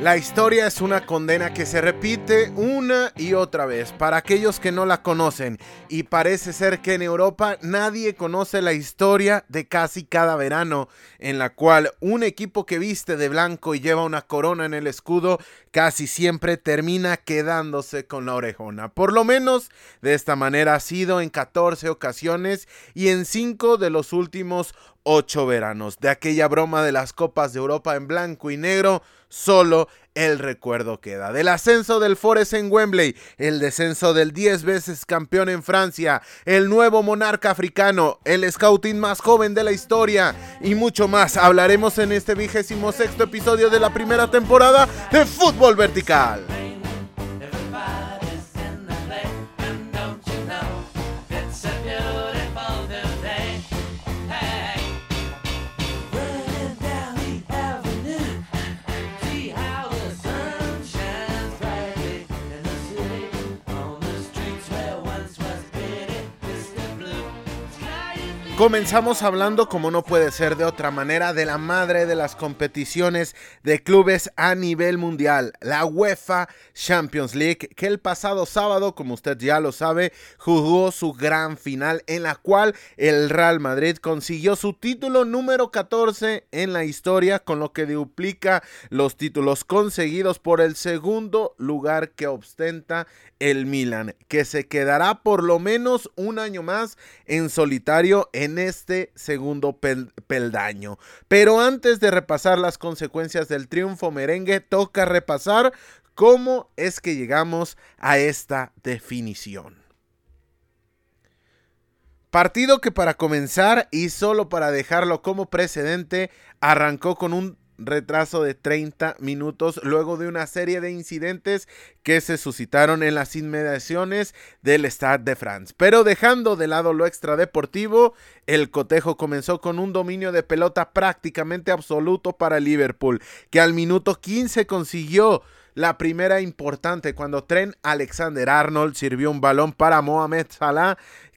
La historia es una condena que se repite una y otra vez para aquellos que no la conocen y parece ser que en Europa nadie conoce la historia de casi cada verano en la cual un equipo que viste de blanco y lleva una corona en el escudo casi siempre termina quedándose con la orejona. Por lo menos de esta manera ha sido en 14 ocasiones y en 5 de los últimos 8 veranos. De aquella broma de las copas de Europa en blanco y negro solo el recuerdo queda. Del ascenso del Forest en Wembley, el descenso del 10 veces campeón en Francia, el nuevo monarca africano, el scouting más joven de la historia y mucho más. Hablaremos en este vigésimo sexto episodio de la primera temporada de Fútbol Vertical. Comenzamos hablando, como no puede ser de otra manera, de la madre de las competiciones de clubes a nivel mundial, la UEFA Champions League, que el pasado sábado, como usted ya lo sabe, jugó su gran final en la cual el Real Madrid consiguió su título número 14 en la historia, con lo que duplica los títulos conseguidos por el segundo lugar que ostenta el Milan, que se quedará por lo menos un año más en solitario en este segundo peldaño. Pero antes de repasar las consecuencias del triunfo merengue, toca repasar cómo es que llegamos a esta definición. Partido que para comenzar y solo para dejarlo como precedente, arrancó con un retraso de 30 minutos luego de una serie de incidentes que se suscitaron en las inmediaciones del Stade de France. Pero dejando de lado lo extradeportivo, el cotejo comenzó con un dominio de pelota prácticamente absoluto para Liverpool, que al minuto 15 consiguió la primera importante cuando Tren Alexander Arnold sirvió un balón para Mohamed Salah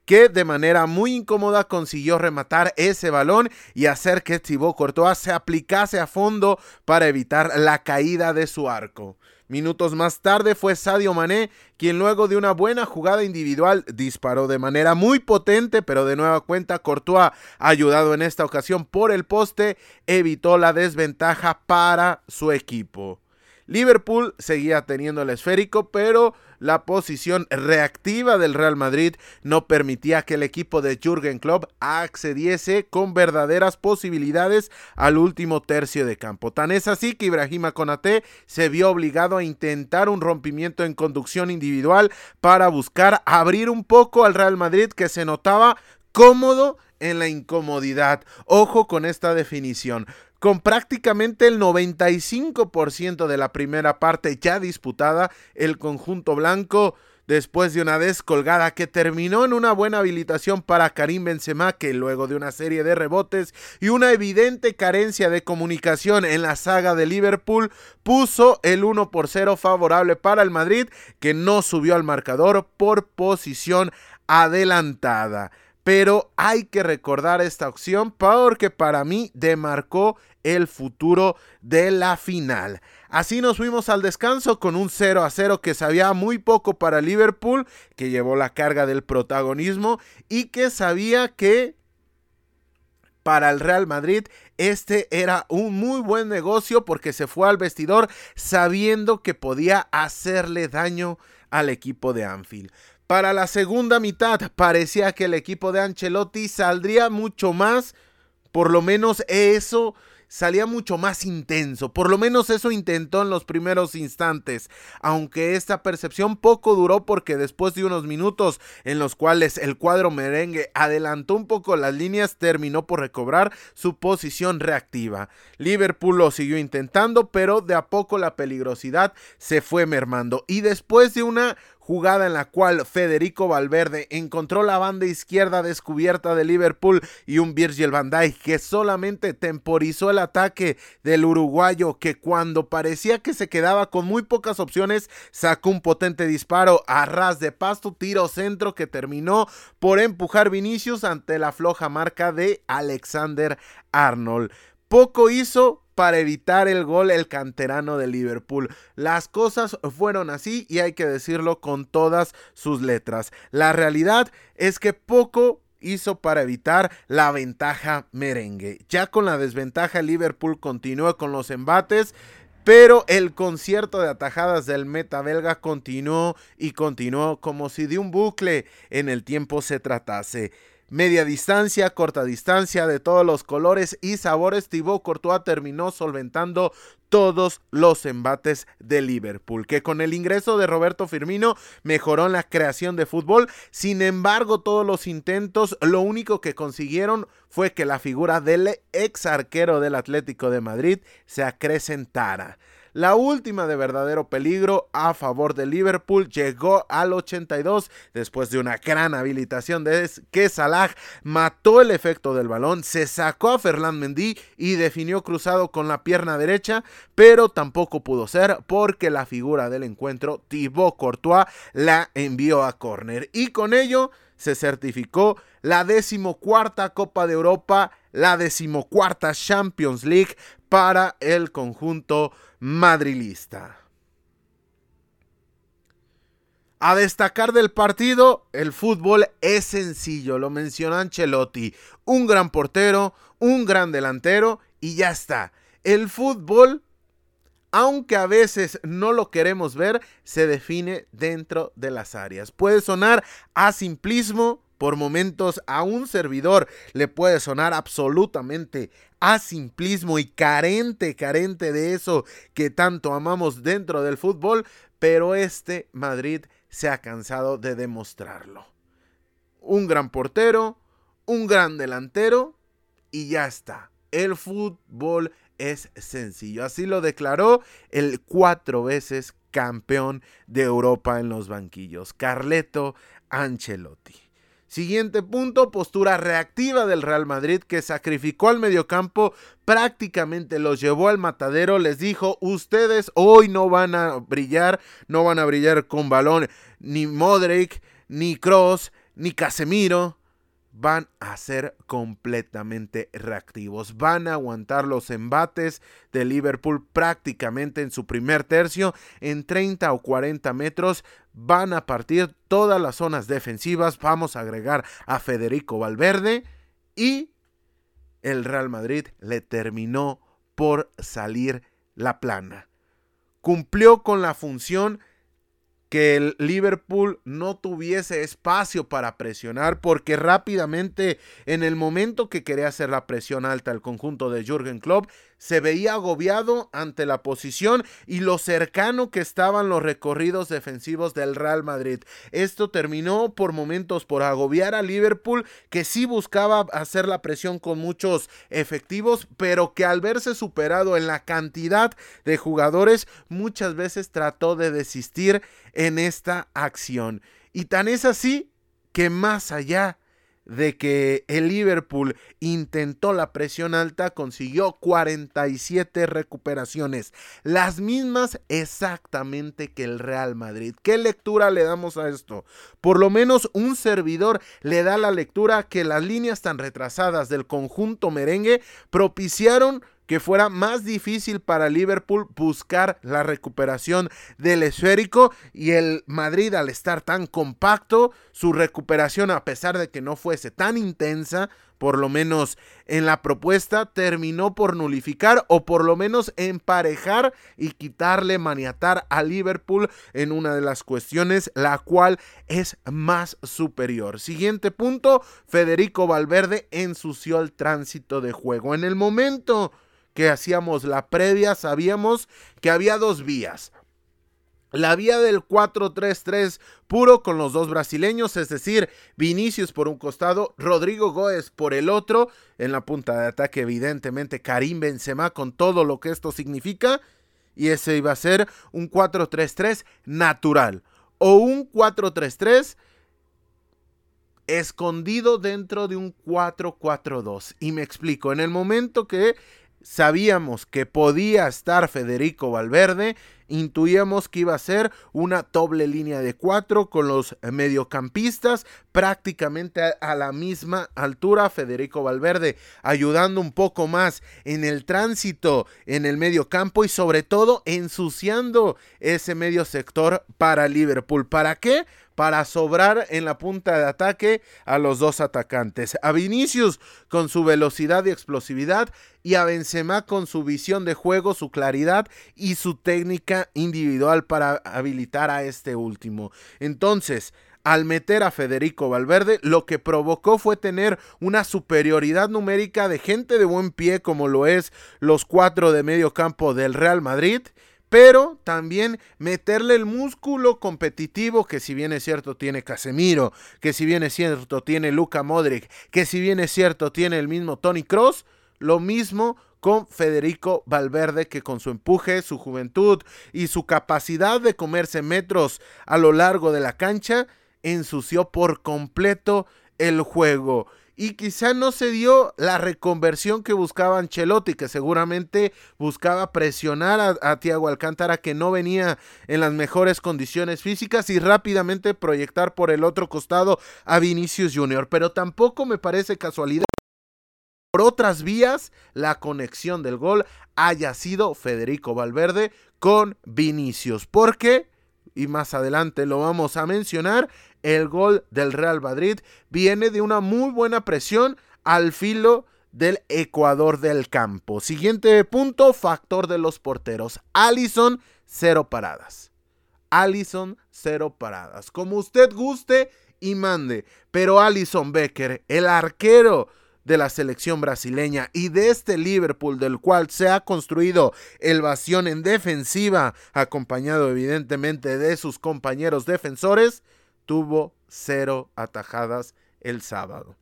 que de manera muy incómoda consiguió rematar ese balón y hacer que Thibaut Courtois se aplicase a fondo para evitar la caída de su arco. Minutos más tarde fue Sadio Mané quien luego de una buena jugada individual disparó de manera muy potente, pero de nueva cuenta Courtois, ayudado en esta ocasión por el poste, evitó la desventaja para su equipo. Liverpool seguía teniendo el esférico, pero la posición reactiva del Real Madrid no permitía que el equipo de Jürgen Klopp accediese con verdaderas posibilidades al último tercio de campo. Tan es así que Ibrahima Konate se vio obligado a intentar un rompimiento en conducción individual para buscar abrir un poco al Real Madrid que se notaba cómodo en la incomodidad. Ojo con esta definición con prácticamente el 95% de la primera parte ya disputada, el conjunto blanco después de una descolgada que terminó en una buena habilitación para Karim Benzema que luego de una serie de rebotes y una evidente carencia de comunicación en la saga de Liverpool puso el 1 por 0 favorable para el Madrid que no subió al marcador por posición adelantada pero hay que recordar esta opción porque para mí demarcó el futuro de la final. Así nos fuimos al descanso con un 0 a 0 que sabía muy poco para Liverpool, que llevó la carga del protagonismo y que sabía que para el Real Madrid este era un muy buen negocio porque se fue al vestidor sabiendo que podía hacerle daño al equipo de Anfield. Para la segunda mitad parecía que el equipo de Ancelotti saldría mucho más, por lo menos eso salía mucho más intenso. Por lo menos eso intentó en los primeros instantes. Aunque esta percepción poco duró porque después de unos minutos en los cuales el cuadro merengue adelantó un poco las líneas, terminó por recobrar su posición reactiva. Liverpool lo siguió intentando, pero de a poco la peligrosidad se fue mermando. Y después de una jugada en la cual Federico Valverde encontró la banda izquierda descubierta de Liverpool y un Virgil van Dijk que solamente temporizó el ataque del uruguayo que cuando parecía que se quedaba con muy pocas opciones sacó un potente disparo a ras de pasto, tiro centro que terminó por empujar Vinicius ante la floja marca de Alexander Arnold. Poco hizo para evitar el gol el canterano de Liverpool. Las cosas fueron así y hay que decirlo con todas sus letras. La realidad es que poco hizo para evitar la ventaja merengue. Ya con la desventaja Liverpool continúa con los embates. Pero el concierto de atajadas del meta belga continuó y continuó como si de un bucle en el tiempo se tratase media distancia, corta distancia, de todos los colores y sabores, Thibaut Courtois terminó solventando todos los embates de Liverpool, que con el ingreso de Roberto Firmino mejoró en la creación de fútbol. Sin embargo, todos los intentos, lo único que consiguieron fue que la figura del ex arquero del Atlético de Madrid se acrecentara. La última de verdadero peligro a favor de Liverpool llegó al 82 después de una gran habilitación de que Salah mató el efecto del balón, se sacó a Ferland Mendy y definió cruzado con la pierna derecha, pero tampoco pudo ser porque la figura del encuentro, Thibaut Courtois, la envió a córner. Y con ello se certificó la decimocuarta Copa de Europa, la decimocuarta Champions League para el conjunto madrilista. A destacar del partido, el fútbol es sencillo, lo menciona Ancelotti. Un gran portero, un gran delantero y ya está. El fútbol, aunque a veces no lo queremos ver, se define dentro de las áreas. Puede sonar a simplismo, por momentos a un servidor le puede sonar absolutamente a simplismo y carente, carente de eso que tanto amamos dentro del fútbol, pero este Madrid se ha cansado de demostrarlo. Un gran portero, un gran delantero y ya está. El fútbol es sencillo. Así lo declaró el cuatro veces campeón de Europa en los banquillos, Carleto Ancelotti. Siguiente punto, postura reactiva del Real Madrid que sacrificó al mediocampo, prácticamente los llevó al matadero, les dijo, ustedes hoy no van a brillar, no van a brillar con balón, ni Modric, ni Cross, ni Casemiro, van a ser completamente reactivos. Van a aguantar los embates de Liverpool prácticamente en su primer tercio, en 30 o 40 metros. Van a partir todas las zonas defensivas. Vamos a agregar a Federico Valverde y el Real Madrid le terminó por salir la plana. Cumplió con la función que el Liverpool no tuviese espacio para presionar porque rápidamente en el momento que quería hacer la presión alta al conjunto de Jürgen Klopp se veía agobiado ante la posición y lo cercano que estaban los recorridos defensivos del Real Madrid. Esto terminó por momentos por agobiar a Liverpool, que sí buscaba hacer la presión con muchos efectivos, pero que al verse superado en la cantidad de jugadores, muchas veces trató de desistir en esta acción. Y tan es así que más allá de que el Liverpool intentó la presión alta, consiguió 47 recuperaciones, las mismas exactamente que el Real Madrid. ¿Qué lectura le damos a esto? Por lo menos un servidor le da la lectura que las líneas tan retrasadas del conjunto merengue propiciaron que fuera más difícil para Liverpool buscar la recuperación del esférico y el Madrid al estar tan compacto, su recuperación a pesar de que no fuese tan intensa, por lo menos en la propuesta, terminó por nulificar o por lo menos emparejar y quitarle maniatar a Liverpool en una de las cuestiones, la cual es más superior. Siguiente punto, Federico Valverde ensució el tránsito de juego. En el momento que hacíamos la previa, sabíamos que había dos vías. La vía del 4-3-3 puro con los dos brasileños, es decir, Vinicius por un costado, Rodrigo Góez por el otro, en la punta de ataque evidentemente Karim Benzema con todo lo que esto significa, y ese iba a ser un 4-3-3 natural o un 4-3-3 escondido dentro de un 4-4-2. Y me explico, en el momento que sabíamos que podía estar Federico Valverde intuíamos que iba a ser una doble línea de cuatro con los mediocampistas prácticamente a, la misma altura. Federico Valverde ayudando un poco más en el tránsito en el medio campo y sobre todo ensuciando ese medio sector para Liverpool. ¿Para qué? Para sobrar en la punta de ataque a los dos atacantes. A Vinicius con su velocidad y explosividad y a Benzema con su visión de juego, su claridad y su técnica individual para habilitar a este último. Entonces, al meter a Federico Valverde, lo que provocó fue tener una superioridad numérica de gente de buen pie como lo es los cuatro de medio campo del Real Madrid pero también meterle el músculo competitivo que si bien es cierto tiene Casemiro, que si bien es cierto tiene Luca Modric, que si bien es cierto tiene el mismo Tony Cross, lo mismo con Federico Valverde que con su empuje, su juventud y su capacidad de comerse metros a lo largo de la cancha ensució por completo el juego y quizá no se dio la reconversión que buscaba Ancelotti, que seguramente buscaba presionar a, a Tiago Alcántara, que no venía en las mejores condiciones físicas, y rápidamente proyectar por el otro costado a Vinicius Junior. Pero tampoco me parece casualidad por otras vías la conexión del gol haya sido Federico Valverde con Vinicius. Porque, y más adelante lo vamos a mencionar, el gol del Real Madrid viene de una muy buena presión al filo del Ecuador del campo. Siguiente punto, factor de los porteros. Allison, cero paradas. Allison, cero paradas. Como usted guste y mande. Pero Allison Becker, el arquero de la selección brasileña y de este Liverpool del cual se ha construido el vacío en defensiva, acompañado evidentemente de sus compañeros defensores, tuvo cero atajadas el sábado.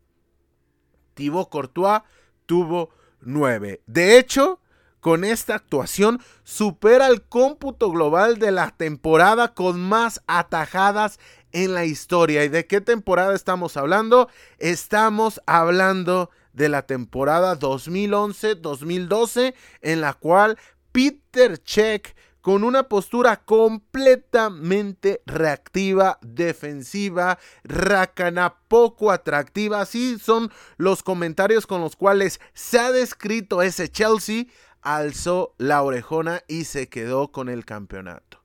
Thibaut Courtois tuvo nueve. De hecho, con esta actuación supera el cómputo global de la temporada con más atajadas en la historia. ¿Y de qué temporada estamos hablando? Estamos hablando de la temporada 2011-2012 en la cual Peter Check con una postura completamente reactiva, defensiva, racana, poco atractiva. Así son los comentarios con los cuales se ha descrito ese Chelsea. Alzó la orejona y se quedó con el campeonato.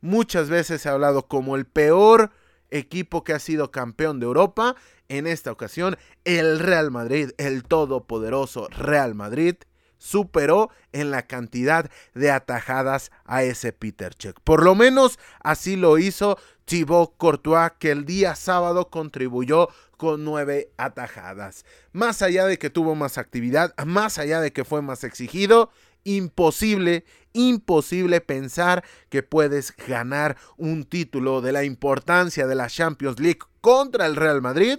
Muchas veces se ha hablado como el peor equipo que ha sido campeón de Europa. En esta ocasión, el Real Madrid, el todopoderoso Real Madrid, superó en la cantidad de atajadas a ese Peter Check. Por lo menos así lo hizo Thibaut Courtois, que el día sábado contribuyó con nueve atajadas. Más allá de que tuvo más actividad, más allá de que fue más exigido, imposible, imposible pensar que puedes ganar un título de la importancia de la Champions League contra el Real Madrid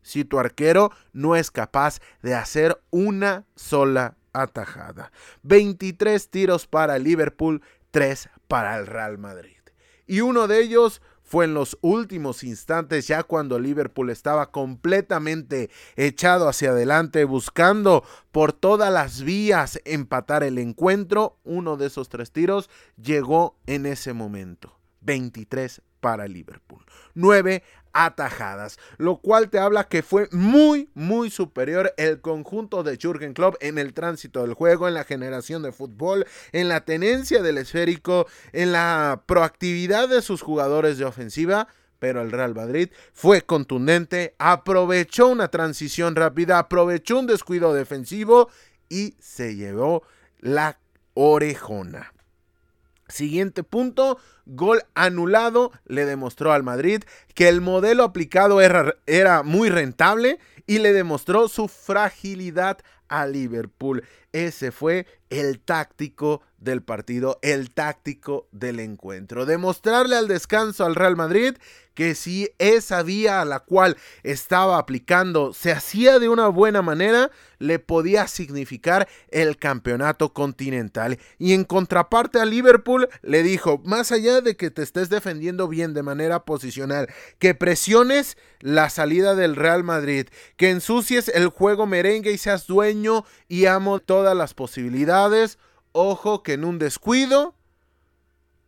si tu arquero no es capaz de hacer una sola atajada. 23 tiros para Liverpool, 3 para el Real Madrid. Y uno de ellos fue en los últimos instantes, ya cuando Liverpool estaba completamente echado hacia adelante, buscando por todas las vías empatar el encuentro. Uno de esos tres tiros llegó en ese momento. 23 para Liverpool. 9 atajadas, lo cual te habla que fue muy, muy superior el conjunto de Jürgen Klopp en el tránsito del juego, en la generación de fútbol, en la tenencia del esférico, en la proactividad de sus jugadores de ofensiva. Pero el Real Madrid fue contundente, aprovechó una transición rápida, aprovechó un descuido defensivo y se llevó la orejona. Siguiente punto, gol anulado, le demostró al Madrid que el modelo aplicado era, era, muy rentable y le demostró su fragilidad a Liverpool. Ese fue el táctico del partido, el táctico del encuentro. Demostrarle al descanso al Real Madrid que si esa vía a la cual estaba aplicando se hacía de una buena manera, le podía significar el campeonato continental. Y en contraparte a Liverpool le dijo, más allá de que te estés defendiendo bien de manera posicional, que presiones la salida del Real Madrid, que ensucies el juego merengue y seas dueño y amo todas las posibilidades, ojo que en un descuido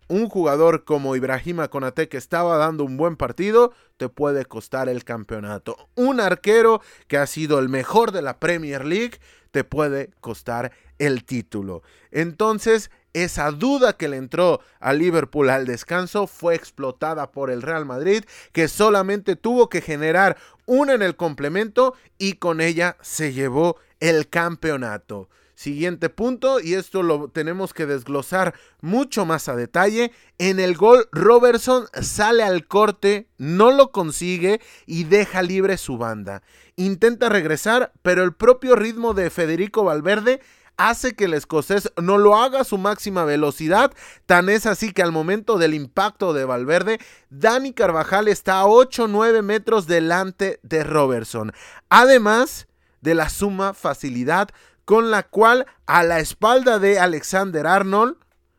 un jugador como Ibrahima Konate que estaba dando un buen partido te puede costar el campeonato. Un arquero que ha sido el mejor de la Premier League te puede costar el título. Entonces, esa duda que le entró a Liverpool al descanso fue explotada por el Real Madrid, que solamente tuvo que generar una en el complemento y con ella se llevó el campeonato. Siguiente punto, y esto lo tenemos que desglosar mucho más a detalle. En el gol, Robertson sale al corte, no lo consigue y deja libre su banda. Intenta regresar, pero el propio ritmo de Federico Valverde hace que el escocés no lo haga a su máxima velocidad. Tan es así que al momento del impacto de Valverde, Dani Carvajal está a 8-9 metros delante de Robertson. Además de la suma facilidad con la cual a la espalda de Alexander Arnold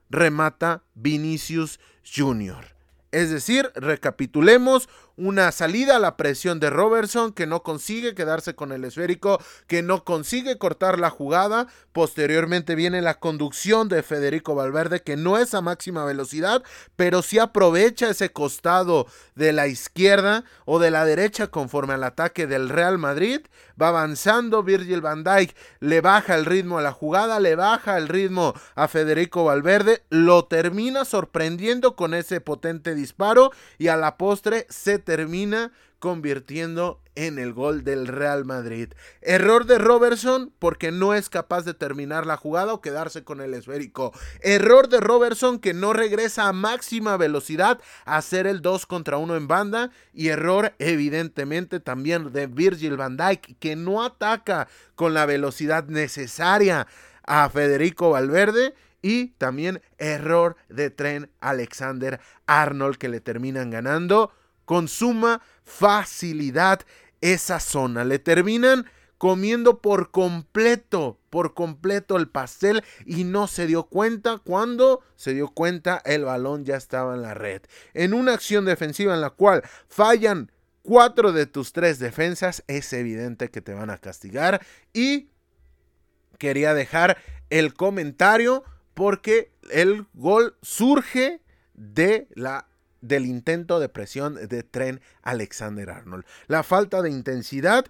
remata Vinicius Jr. Es decir, recapitulemos, una salida a la presión de Robertson que no consigue quedarse con el esférico, que no consigue cortar la jugada. Posteriormente viene la conducción de Federico Valverde que no es a máxima velocidad, pero sí aprovecha ese costado de la izquierda o de la derecha conforme al ataque del Real Madrid. Va avanzando Virgil van Dijk, le baja el ritmo a la jugada, le baja el ritmo a Federico Valverde, lo termina sorprendiendo con ese potente disparo y a la postre se termina convirtiendo en el gol del Real Madrid. Error de Robertson porque no es capaz de terminar la jugada o quedarse con el esférico. Error de Robertson que no regresa a máxima velocidad a hacer el 2 contra 1 en banda. Y error evidentemente también de Virgil van Dijk que no ataca con la velocidad necesaria a Federico Valverde y también error de tren Alexander Arnold que le terminan ganando con suma facilidad esa zona. Le terminan comiendo por completo, por completo el pastel y no se dio cuenta cuando se dio cuenta el balón ya estaba en la red. En una acción defensiva en la cual fallan cuatro de tus tres defensas, es evidente que te van a castigar y quería dejar el comentario porque el gol surge de la del intento de presión de tren Alexander Arnold. La falta de intensidad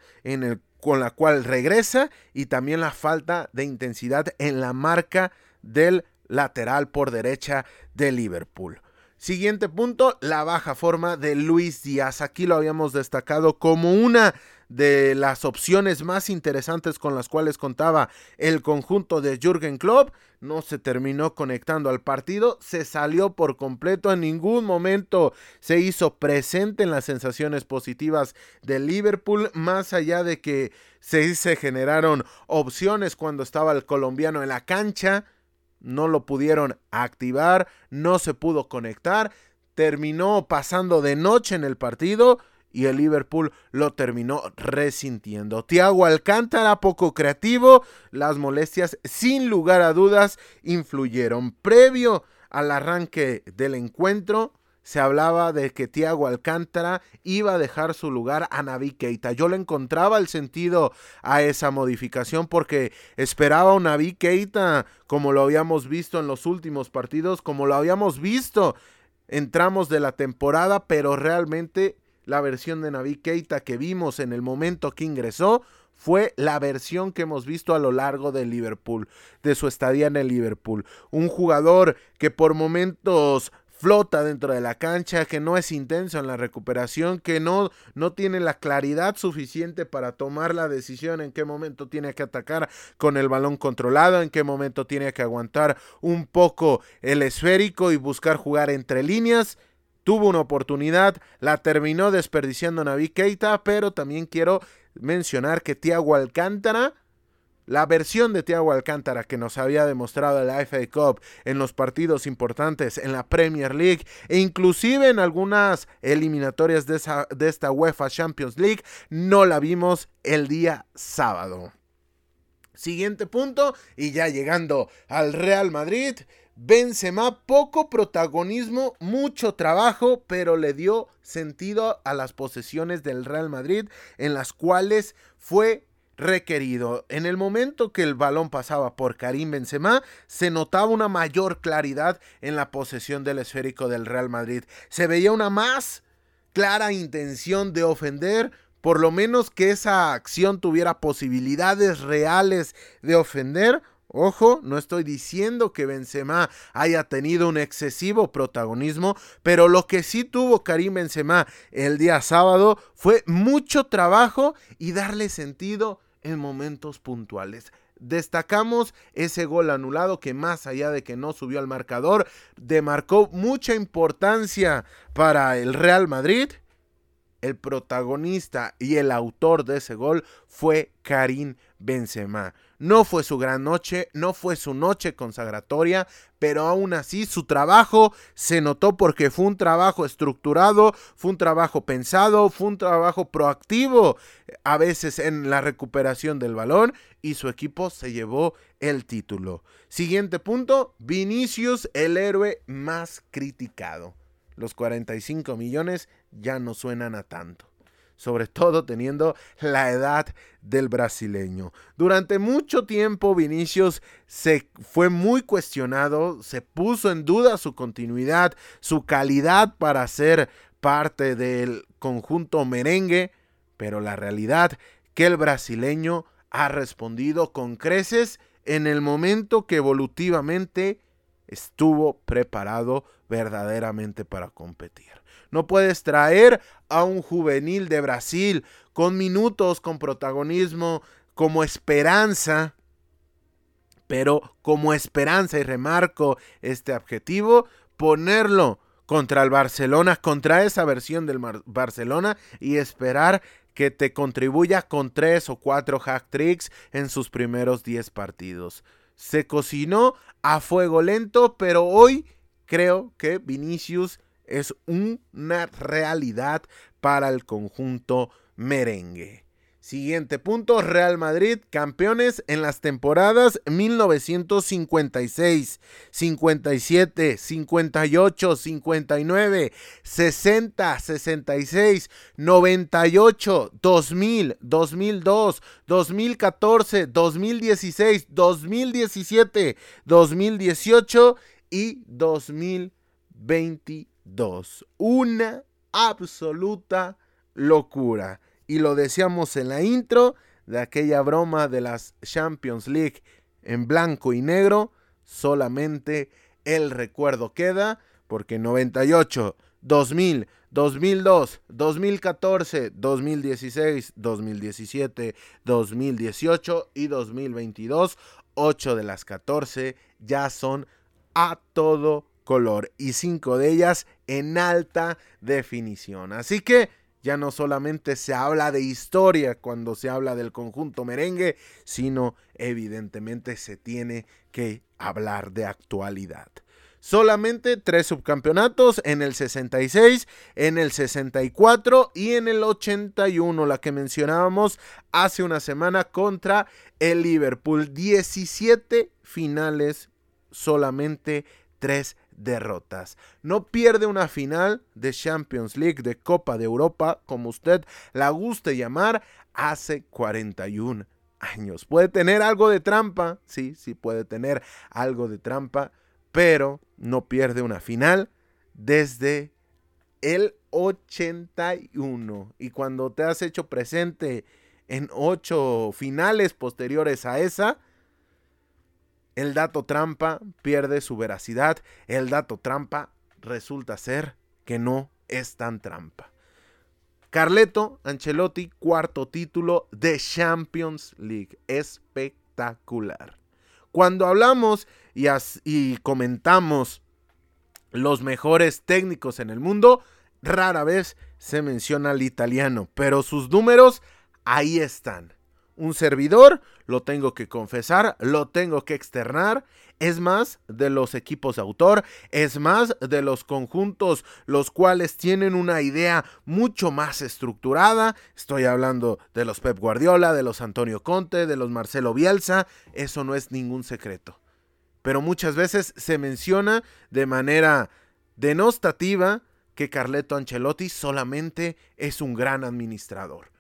con la cual regresa y también la falta de intensidad en la marca del lateral por derecha de Liverpool. Siguiente punto, la baja forma de Luis Díaz. Aquí lo habíamos destacado como una de las opciones más interesantes con las cuales contaba el conjunto de Jürgen Klopp. No se terminó conectando al partido, se salió por completo, en ningún momento se hizo presente en las sensaciones positivas de Liverpool, más allá de que se, se generaron opciones cuando estaba el colombiano en la cancha. No lo pudieron activar, no se pudo conectar, terminó pasando de noche en el partido y el Liverpool lo terminó resintiendo. Tiago Alcántara, poco creativo, las molestias sin lugar a dudas influyeron. Previo al arranque del encuentro, se hablaba de que Tiago Alcántara iba a dejar su lugar a Navi Keita. Yo le encontraba el sentido a esa modificación porque esperaba un Navi Keita como lo habíamos visto en los últimos partidos, como lo habíamos visto en tramos de la temporada, pero realmente la versión de Navi Keita que vimos en el momento que ingresó fue la versión que hemos visto a lo largo de Liverpool, de su estadía en el Liverpool. Un jugador que por momentos flota dentro de la cancha, que no es intenso en la recuperación, que no, no tiene la claridad suficiente para tomar la decisión en qué momento tiene que atacar con el balón controlado, en qué momento tiene que aguantar un poco el esférico y buscar jugar entre líneas tuvo una oportunidad, la terminó desperdiciando Navi Keita, pero también quiero mencionar que Thiago Alcántara, la versión de Thiago Alcántara que nos había demostrado la FA Cup en los partidos importantes en la Premier League e inclusive en algunas eliminatorias de, de esta UEFA Champions League, no la vimos el día sábado. Siguiente punto y ya llegando al Real Madrid. Benzema, poco protagonismo, mucho trabajo, pero le dio sentido a las posesiones del Real Madrid, en las cuales fue requerido. En el momento que el balón pasaba por Karim Benzema, se notaba una mayor claridad en la posesión del esférico del Real Madrid. Se veía una más clara intención de ofender, por lo menos que esa acción tuviera posibilidades reales de ofender. Ojo, no estoy diciendo que Benzema haya tenido un excesivo protagonismo, pero lo que sí tuvo Karim Benzema el día sábado fue mucho trabajo y darle sentido en momentos puntuales. Destacamos ese gol anulado que más allá de que no subió al marcador, demarcó mucha importancia para el Real Madrid. El protagonista y el autor de ese gol fue Karim Benzema. No fue su gran noche, no fue su noche consagratoria, pero aún así su trabajo se notó porque fue un trabajo estructurado, fue un trabajo pensado, fue un trabajo proactivo, a veces en la recuperación del balón y su equipo se llevó el título. Siguiente punto, Vinicius, el héroe más criticado. Los 45 millones ya no suenan a tanto sobre todo teniendo la edad del brasileño. Durante mucho tiempo Vinicius se fue muy cuestionado, se puso en duda su continuidad, su calidad para ser parte del conjunto merengue, pero la realidad que el brasileño ha respondido con creces en el momento que evolutivamente estuvo preparado verdaderamente para competir. No puedes traer a un juvenil de Brasil con minutos, con protagonismo, como esperanza, pero como esperanza, y remarco este objetivo, ponerlo contra el Barcelona, contra esa versión del Barcelona y esperar que te contribuya con tres o cuatro hack tricks en sus primeros 10 partidos. Se cocinó a fuego lento, pero hoy creo que Vinicius es una realidad para el conjunto merengue. Siguiente punto, Real Madrid, campeones en las temporadas 1956, 57, 58, 59, 60, 66, 98, 2000, 2002, 2014, 2016, 2017, 2018 y 2021. 2. Una absoluta locura. Y lo decíamos en la intro de aquella broma de las Champions League en blanco y negro. Solamente el recuerdo queda porque 98, 2000, 2002, 2014, 2016, 2017, 2018 y 2022, 8 de las 14 ya son a todo color y 5 de ellas en alta definición. Así que ya no solamente se habla de historia cuando se habla del conjunto merengue, sino evidentemente se tiene que hablar de actualidad. Solamente tres subcampeonatos en el 66, en el 64 y en el 81, la que mencionábamos hace una semana contra el Liverpool. 17 finales, solamente tres derrotas. No pierde una final de Champions League, de Copa de Europa, como usted la guste llamar, hace 41 años. Puede tener algo de trampa, sí, sí puede tener algo de trampa, pero no pierde una final desde el 81. Y cuando te has hecho presente en ocho finales posteriores a esa, el dato trampa pierde su veracidad. El dato trampa resulta ser que no es tan trampa. Carleto Ancelotti, cuarto título de Champions League. Espectacular. Cuando hablamos y, y comentamos los mejores técnicos en el mundo, rara vez se menciona al italiano, pero sus números ahí están un servidor, lo tengo que confesar, lo tengo que externar. Es más de los equipos de autor, es más de los conjuntos los cuales tienen una idea mucho más estructurada. Estoy hablando de los Pep Guardiola, de los Antonio Conte, de los Marcelo Bielsa. Eso no es ningún secreto. Pero muchas veces se menciona de manera denostativa que Carleto Ancelotti solamente es un gran administrador.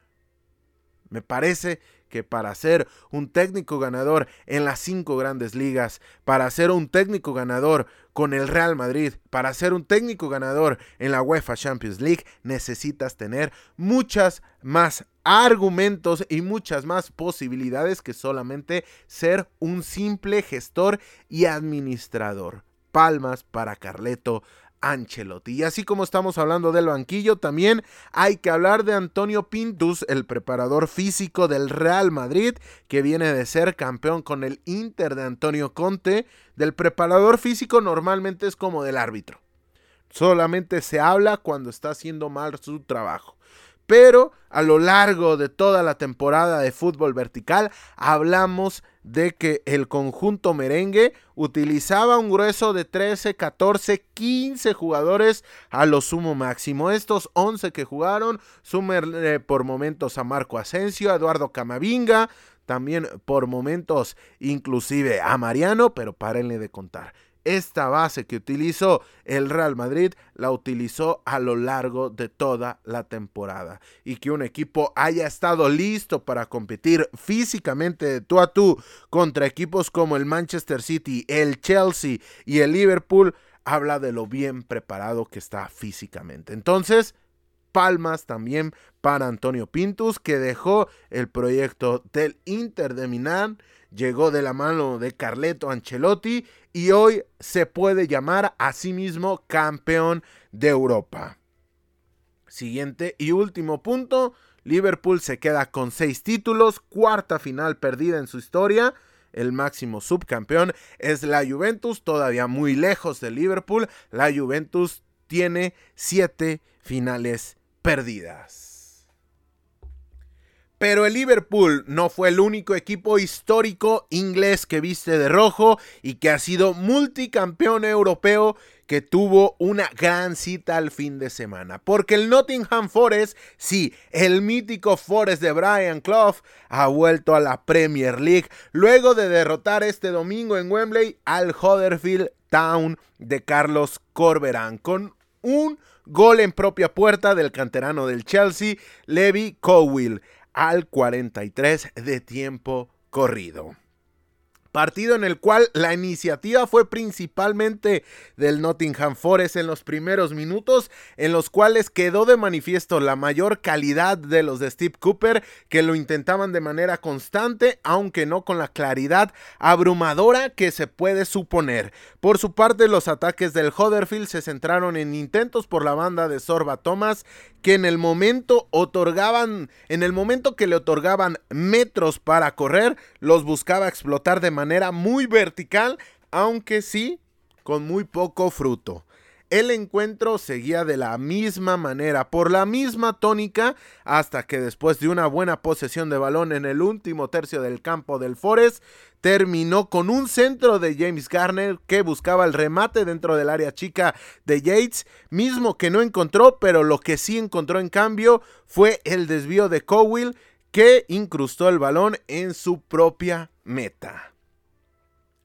Me parece que para ser un técnico ganador en las cinco grandes ligas, para ser un técnico ganador con el Real Madrid, para ser un técnico ganador en la UEFA Champions League, necesitas tener muchas más argumentos y muchas más posibilidades que solamente ser un simple gestor y administrador. Palmas para Carleto Ancelotti. Y así como estamos hablando del banquillo, también hay que hablar de Antonio Pintus, el preparador físico del Real Madrid, que viene de ser campeón con el Inter de Antonio Conte. Del preparador físico normalmente es como del árbitro. Solamente se habla cuando está haciendo mal su trabajo pero a lo largo de toda la temporada de fútbol vertical hablamos de que el conjunto merengue utilizaba un grueso de 13, 14, 15 jugadores a lo sumo máximo. Estos 11 que jugaron, sumerle por momentos a Marco Asensio, a Eduardo Camavinga, también por momentos inclusive a Mariano, pero párenle de contar esta base que utilizó el Real Madrid la utilizó a lo largo de toda la temporada. Y que un equipo haya estado listo para competir físicamente de tú a tú contra equipos como el Manchester City, el Chelsea y el Liverpool, habla de lo bien preparado que está físicamente. Entonces, palmas también para Antonio Pintus, que dejó el proyecto del Inter de Milán llegó de la mano de Carleto Ancelotti y hoy se puede llamar a sí mismo campeón de Europa. Siguiente y último punto, Liverpool se queda con seis títulos, cuarta final perdida en su historia. El máximo subcampeón es la Juventus, todavía muy lejos de Liverpool. La Juventus tiene siete finales perdidas. Pero el Liverpool no fue el único equipo histórico inglés que viste de rojo y que ha sido multicampeón europeo que tuvo una gran cita al fin de semana. Porque el Nottingham Forest, sí, el mítico Forest de Brian Clough, ha vuelto a la Premier League luego de derrotar este domingo en Wembley al Huddersfield Town de Carlos Corberán con un gol en propia puerta del canterano del Chelsea, Levi Cowell al 43 de tiempo corrido. Partido en el cual la iniciativa fue principalmente del Nottingham Forest en los primeros minutos, en los cuales quedó de manifiesto la mayor calidad de los de Steve Cooper, que lo intentaban de manera constante, aunque no con la claridad abrumadora que se puede suponer. Por su parte, los ataques del Huddersfield se centraron en intentos por la banda de Sorba Thomas, que en el momento otorgaban, en el momento que le otorgaban metros para correr, los buscaba explotar de manera muy vertical, aunque sí con muy poco fruto. El encuentro seguía de la misma manera, por la misma tónica, hasta que después de una buena posesión de balón en el último tercio del campo del Forest, terminó con un centro de James Garner que buscaba el remate dentro del área chica de Yates, mismo que no encontró, pero lo que sí encontró en cambio fue el desvío de Cowell que incrustó el balón en su propia meta.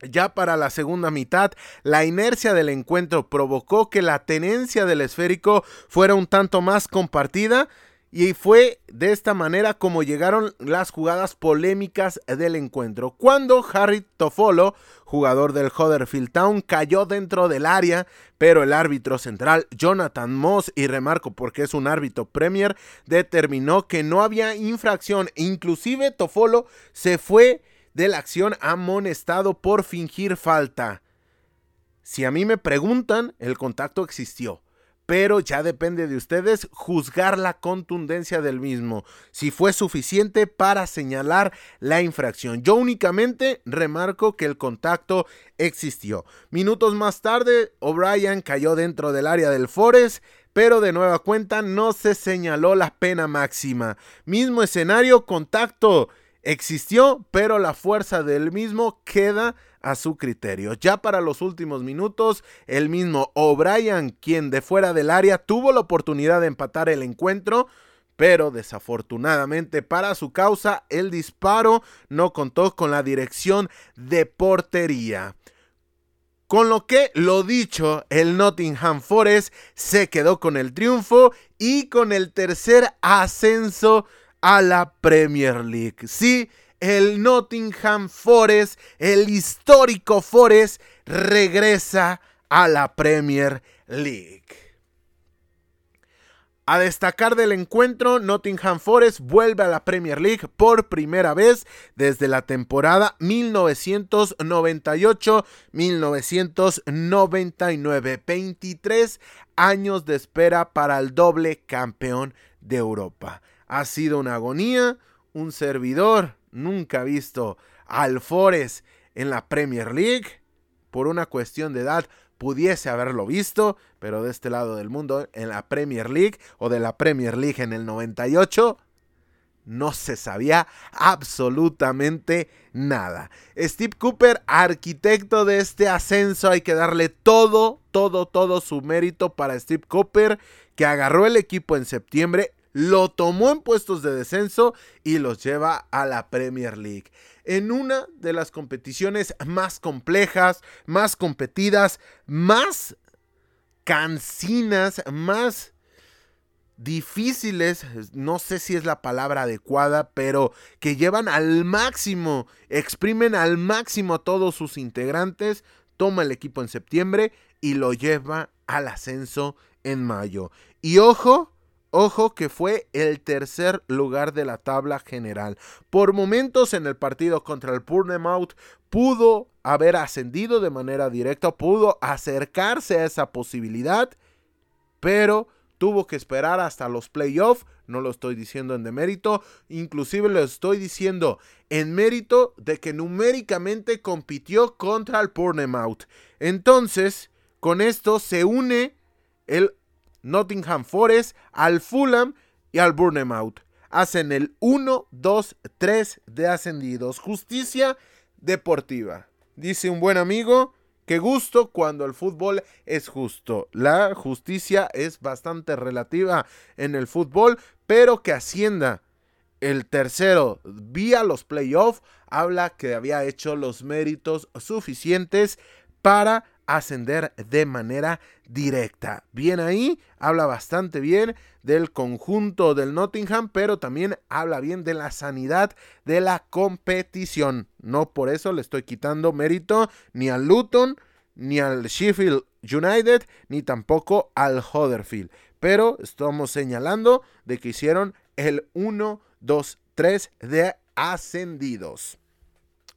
Ya para la segunda mitad, la inercia del encuentro provocó que la tenencia del esférico fuera un tanto más compartida y fue de esta manera como llegaron las jugadas polémicas del encuentro. Cuando Harry Toffolo, jugador del Huddersfield Town, cayó dentro del área, pero el árbitro central Jonathan Moss, y remarco porque es un árbitro Premier, determinó que no había infracción. Inclusive Toffolo se fue de la acción amonestado por fingir falta. Si a mí me preguntan, el contacto existió, pero ya depende de ustedes juzgar la contundencia del mismo, si fue suficiente para señalar la infracción. Yo únicamente remarco que el contacto existió. Minutos más tarde, O'Brien cayó dentro del área del Forest pero de nueva cuenta no se señaló la pena máxima. Mismo escenario, contacto existió, pero la fuerza del mismo queda a su criterio. Ya para los últimos minutos, el mismo O'Brien, quien de fuera del área tuvo la oportunidad de empatar el encuentro, pero desafortunadamente para su causa el disparo no contó con la dirección de portería. Con lo que, lo dicho, el Nottingham Forest se quedó con el triunfo y con el tercer ascenso a la Premier League. Sí, el Nottingham Forest, el histórico Forest, regresa a la Premier League. A destacar del encuentro, Nottingham Forest vuelve a la Premier League por primera vez desde la temporada 1998-1999. 23 años de espera para el doble campeón de Europa. Ha sido una agonía, un servidor nunca visto al Forest en la Premier League por una cuestión de edad pudiese haberlo visto, pero de este lado del mundo, en la Premier League o de la Premier League en el 98, no se sabía absolutamente nada. Steve Cooper, arquitecto de este ascenso, hay que darle todo, todo, todo su mérito para Steve Cooper, que agarró el equipo en septiembre, lo tomó en puestos de descenso y los lleva a la Premier League en una de las competiciones más complejas, más competidas, más cansinas, más difíciles, no sé si es la palabra adecuada, pero que llevan al máximo, exprimen al máximo a todos sus integrantes, toma el equipo en septiembre y lo lleva al ascenso en mayo. Y ojo, Ojo que fue el tercer lugar de la tabla general. Por momentos en el partido contra el Bournemouth pudo haber ascendido de manera directa, pudo acercarse a esa posibilidad, pero tuvo que esperar hasta los playoffs. No lo estoy diciendo en demérito, inclusive lo estoy diciendo en mérito de que numéricamente compitió contra el Bournemouth. Entonces, con esto se une el Nottingham Forest, al Fulham y al Bournemouth. Hacen el 1, 2, 3 de ascendidos. Justicia deportiva. Dice un buen amigo, que gusto cuando el fútbol es justo. La justicia es bastante relativa en el fútbol, pero que ascienda el tercero vía los playoffs habla que había hecho los méritos suficientes para ascender de manera directa. Bien ahí, habla bastante bien del conjunto del Nottingham, pero también habla bien de la sanidad de la competición. No por eso le estoy quitando mérito ni al Luton, ni al Sheffield United, ni tampoco al Huddersfield. Pero estamos señalando de que hicieron el 1, 2, 3 de ascendidos.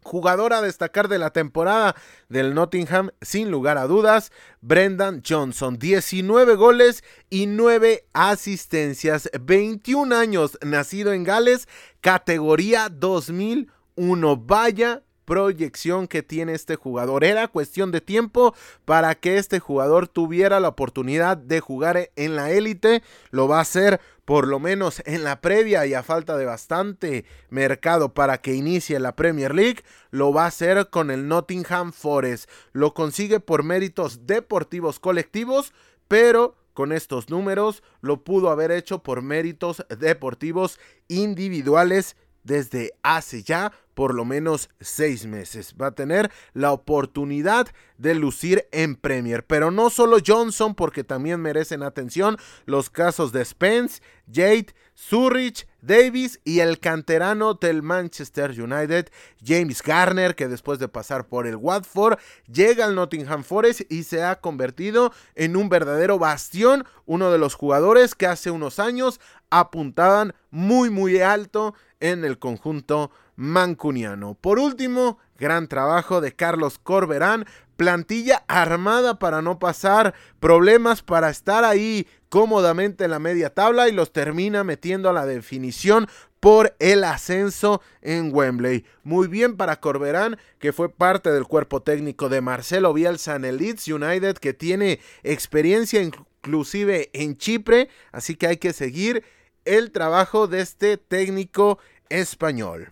Jugador a destacar de la temporada del Nottingham, sin lugar a dudas, Brendan Johnson. 19 goles y 9 asistencias. 21 años, nacido en Gales, categoría 2001. Vaya proyección que tiene este jugador. Era cuestión de tiempo para que este jugador tuviera la oportunidad de jugar en la élite. Lo va a hacer por lo menos en la previa y a falta de bastante mercado para que inicie la Premier League, lo va a hacer con el Nottingham Forest. Lo consigue por méritos deportivos colectivos, pero con estos números lo pudo haber hecho por méritos deportivos individuales desde hace ya por lo menos seis meses. Va a tener la oportunidad de lucir en Premier. Pero no solo Johnson, porque también merecen atención los casos de Spence, Jade, Zurich, Davis y el canterano del Manchester United, James Garner, que después de pasar por el Watford, llega al Nottingham Forest y se ha convertido en un verdadero bastión, uno de los jugadores que hace unos años apuntaban muy muy alto en el conjunto mancuniano. Por último, gran trabajo de Carlos Corberán, plantilla armada para no pasar problemas, para estar ahí cómodamente en la media tabla y los termina metiendo a la definición por el ascenso en Wembley. Muy bien para Corberán, que fue parte del cuerpo técnico de Marcelo Bielsa en el Leeds United, que tiene experiencia inclusive en Chipre, así que hay que seguir el trabajo de este técnico español.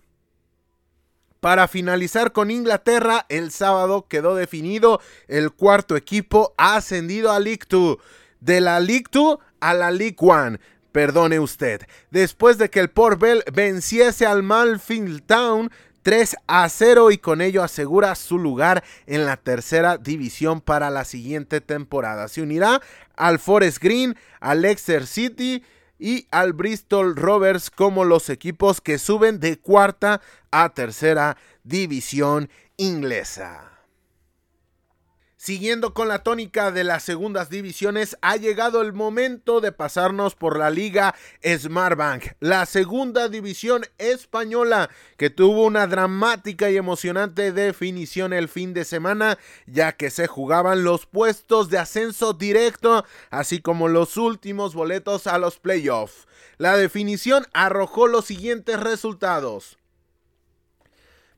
Para finalizar con Inglaterra, el sábado quedó definido el cuarto equipo ascendido a League 2. De la League 2 a la League 1. Perdone usted. Después de que el Port Bell venciese al Malfield Town 3 a 0 y con ello asegura su lugar en la tercera división para la siguiente temporada. Se unirá al Forest Green, al Leicester City y al Bristol Rovers como los equipos que suben de cuarta a tercera división inglesa. Siguiendo con la tónica de las segundas divisiones, ha llegado el momento de pasarnos por la liga Smartbank, la segunda división española que tuvo una dramática y emocionante definición el fin de semana, ya que se jugaban los puestos de ascenso directo, así como los últimos boletos a los playoffs. La definición arrojó los siguientes resultados.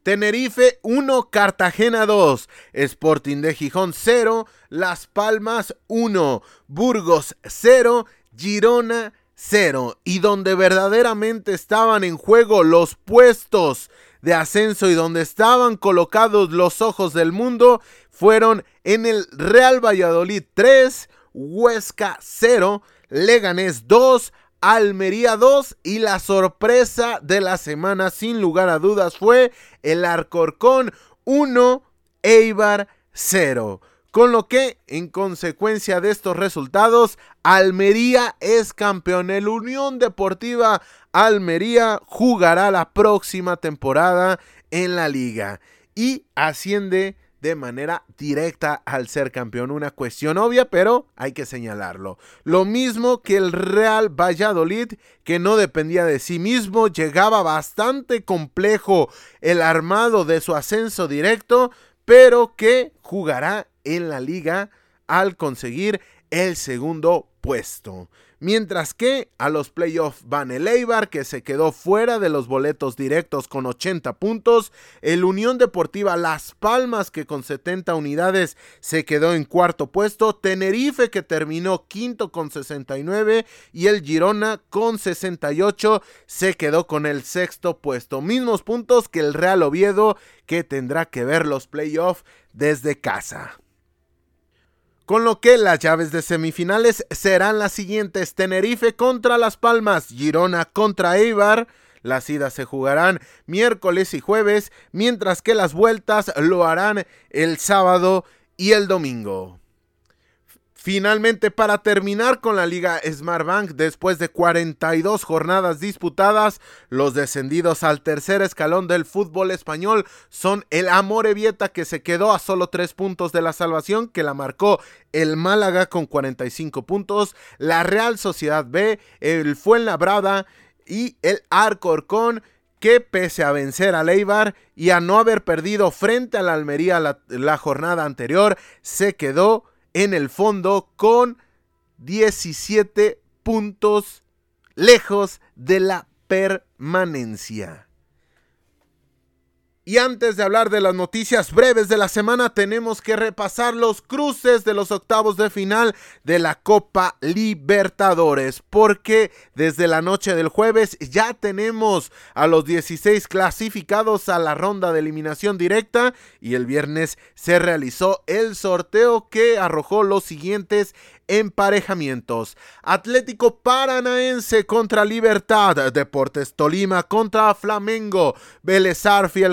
Tenerife 1, Cartagena 2, Sporting de Gijón 0, Las Palmas 1, Burgos 0, Girona 0. Y donde verdaderamente estaban en juego los puestos de ascenso y donde estaban colocados los ojos del mundo fueron en el Real Valladolid 3, Huesca 0, Leganés 2, Almería 2 y la sorpresa de la semana sin lugar a dudas fue el Arcorcón 1, Eibar 0. Con lo que, en consecuencia de estos resultados, Almería es campeón. El Unión Deportiva Almería jugará la próxima temporada en la liga y asciende de manera directa al ser campeón. Una cuestión obvia, pero hay que señalarlo. Lo mismo que el Real Valladolid, que no dependía de sí mismo, llegaba bastante complejo el armado de su ascenso directo, pero que jugará en la liga al conseguir el segundo puesto. Mientras que a los playoffs van el Eibar, que se quedó fuera de los boletos directos con 80 puntos, el Unión Deportiva Las Palmas, que con 70 unidades se quedó en cuarto puesto, Tenerife, que terminó quinto con 69, y el Girona con 68 se quedó con el sexto puesto. Mismos puntos que el Real Oviedo, que tendrá que ver los playoffs desde casa. Con lo que las llaves de semifinales serán las siguientes: Tenerife contra Las Palmas, Girona contra Eibar. Las idas se jugarán miércoles y jueves, mientras que las vueltas lo harán el sábado y el domingo. Finalmente, para terminar con la Liga Smartbank, después de 42 jornadas disputadas, los descendidos al tercer escalón del fútbol español son el Amorebieta, que se quedó a solo 3 puntos de la salvación, que la marcó el Málaga con 45 puntos, la Real Sociedad B, el Fuenlabrada y el Arcorcón que pese a vencer a Leibar y a no haber perdido frente a la Almería la jornada anterior, se quedó en el fondo con 17 puntos lejos de la permanencia. Y antes de hablar de las noticias breves de la semana, tenemos que repasar los cruces de los octavos de final de la Copa Libertadores, porque desde la noche del jueves ya tenemos a los 16 clasificados a la ronda de eliminación directa y el viernes se realizó el sorteo que arrojó los siguientes emparejamientos. Atlético Paranaense contra Libertad, Deportes Tolima contra Flamengo, Vélez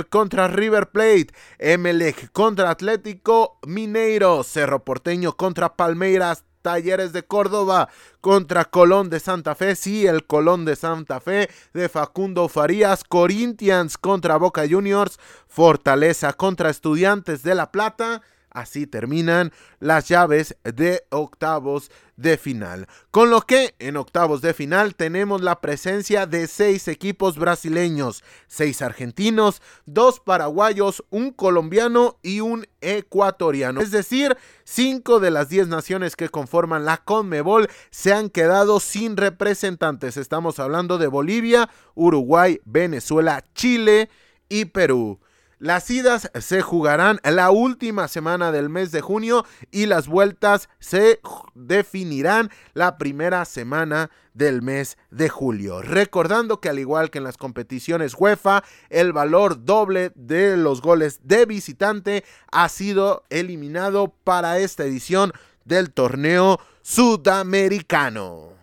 contra River Plate, Emelec contra Atlético Mineiro, Cerro Porteño contra Palmeiras, Talleres de Córdoba contra Colón de Santa Fe, sí, el Colón de Santa Fe de Facundo Farías, Corinthians contra Boca Juniors, Fortaleza contra Estudiantes de La Plata, Así terminan las llaves de octavos de final. Con lo que en octavos de final tenemos la presencia de seis equipos brasileños, seis argentinos, dos paraguayos, un colombiano y un ecuatoriano. Es decir, cinco de las diez naciones que conforman la Conmebol se han quedado sin representantes. Estamos hablando de Bolivia, Uruguay, Venezuela, Chile y Perú. Las idas se jugarán la última semana del mes de junio y las vueltas se definirán la primera semana del mes de julio. Recordando que al igual que en las competiciones UEFA, el valor doble de los goles de visitante ha sido eliminado para esta edición del torneo sudamericano.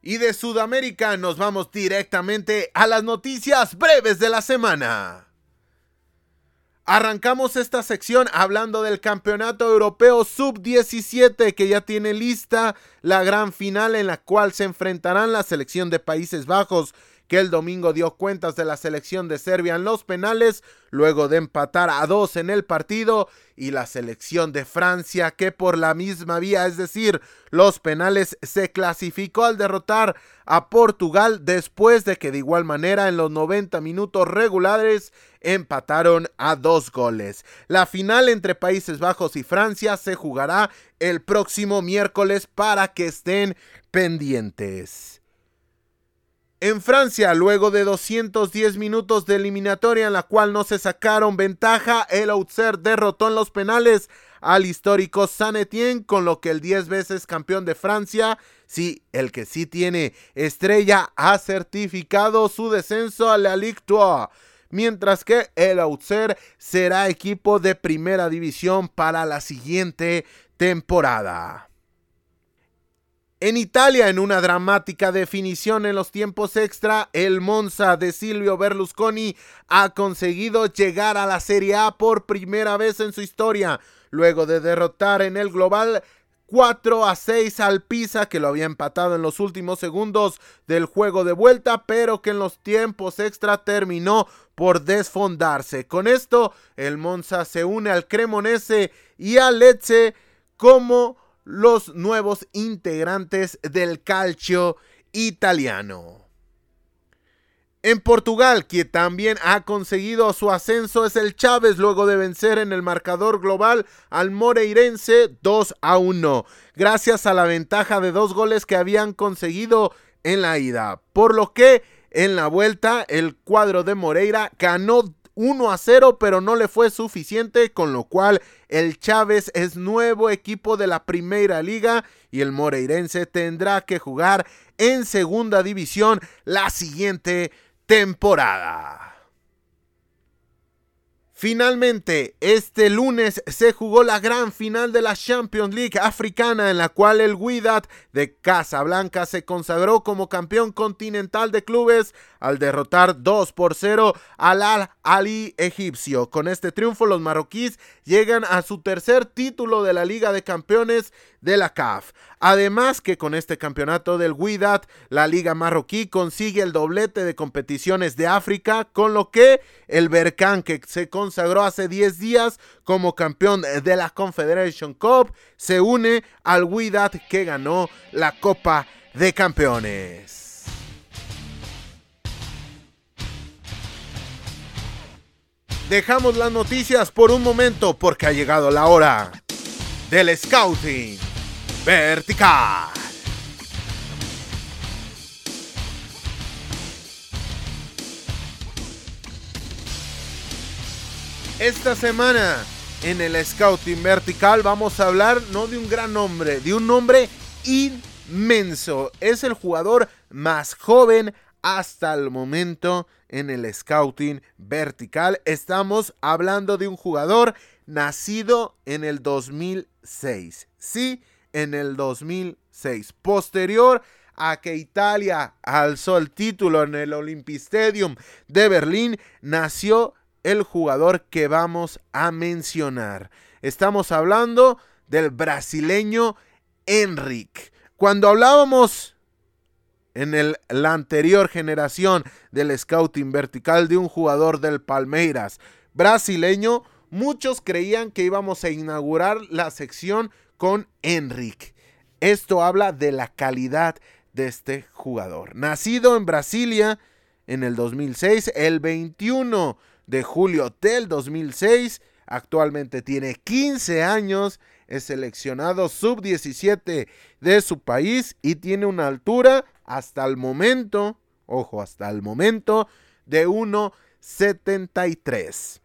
Y de Sudamérica nos vamos directamente a las noticias breves de la semana. Arrancamos esta sección hablando del Campeonato Europeo Sub-17 que ya tiene lista la gran final en la cual se enfrentarán la selección de Países Bajos que el domingo dio cuentas de la selección de Serbia en los penales, luego de empatar a dos en el partido, y la selección de Francia que por la misma vía, es decir, los penales, se clasificó al derrotar a Portugal después de que de igual manera en los 90 minutos regulares empataron a dos goles. La final entre Países Bajos y Francia se jugará el próximo miércoles para que estén pendientes. En Francia, luego de 210 minutos de eliminatoria en la cual no se sacaron ventaja, el Auxerre derrotó en los penales al histórico Saint Etienne, con lo que el 10 veces campeón de Francia, sí, el que sí tiene estrella, ha certificado su descenso a la Ligue 2 mientras que el Auxerre será equipo de primera división para la siguiente temporada. En Italia, en una dramática definición en los tiempos extra, el Monza de Silvio Berlusconi ha conseguido llegar a la Serie A por primera vez en su historia, luego de derrotar en el global 4 a 6 al Pisa, que lo había empatado en los últimos segundos del juego de vuelta, pero que en los tiempos extra terminó por desfondarse. Con esto, el Monza se une al Cremonese y al Lecce como los nuevos integrantes del calcio italiano. En Portugal, quien también ha conseguido su ascenso es el Chávez luego de vencer en el marcador global al Moreirense 2 a 1, gracias a la ventaja de dos goles que habían conseguido en la ida. Por lo que en la vuelta el cuadro de Moreira ganó 1 a 0, pero no le fue suficiente, con lo cual el Chávez es nuevo equipo de la Primera Liga y el Moreirense tendrá que jugar en Segunda División la siguiente temporada. Finalmente, este lunes se jugó la gran final de la Champions League africana en la cual el Wydad de Casablanca se consagró como campeón continental de clubes al derrotar 2 por 0 al Al Ali egipcio. Con este triunfo los marroquíes llegan a su tercer título de la Liga de Campeones de la CAF. Además que con este campeonato del Wydad, la liga marroquí consigue el doblete de competiciones de África, con lo que el Berkán que se consagró hace 10 días como campeón de la Confederation Cup se une al Wydad que ganó la Copa de Campeones. Dejamos las noticias por un momento porque ha llegado la hora del scouting vertical. Esta semana en el Scouting Vertical vamos a hablar no de un gran nombre, de un nombre inmenso. Es el jugador más joven hasta el momento en el Scouting Vertical. Estamos hablando de un jugador nacido en el 2006. Sí, en el 2006. Posterior a que Italia alzó el título en el Olympic Stadium de Berlín, nació el jugador que vamos a mencionar. Estamos hablando del brasileño Enrique. Cuando hablábamos en el, la anterior generación del scouting vertical de un jugador del Palmeiras brasileño, muchos creían que íbamos a inaugurar la sección con Enrique. Esto habla de la calidad de este jugador. Nacido en Brasilia en el 2006, el 21 de julio del 2006, actualmente tiene 15 años, es seleccionado sub-17 de su país y tiene una altura hasta el momento, ojo, hasta el momento de 1,73.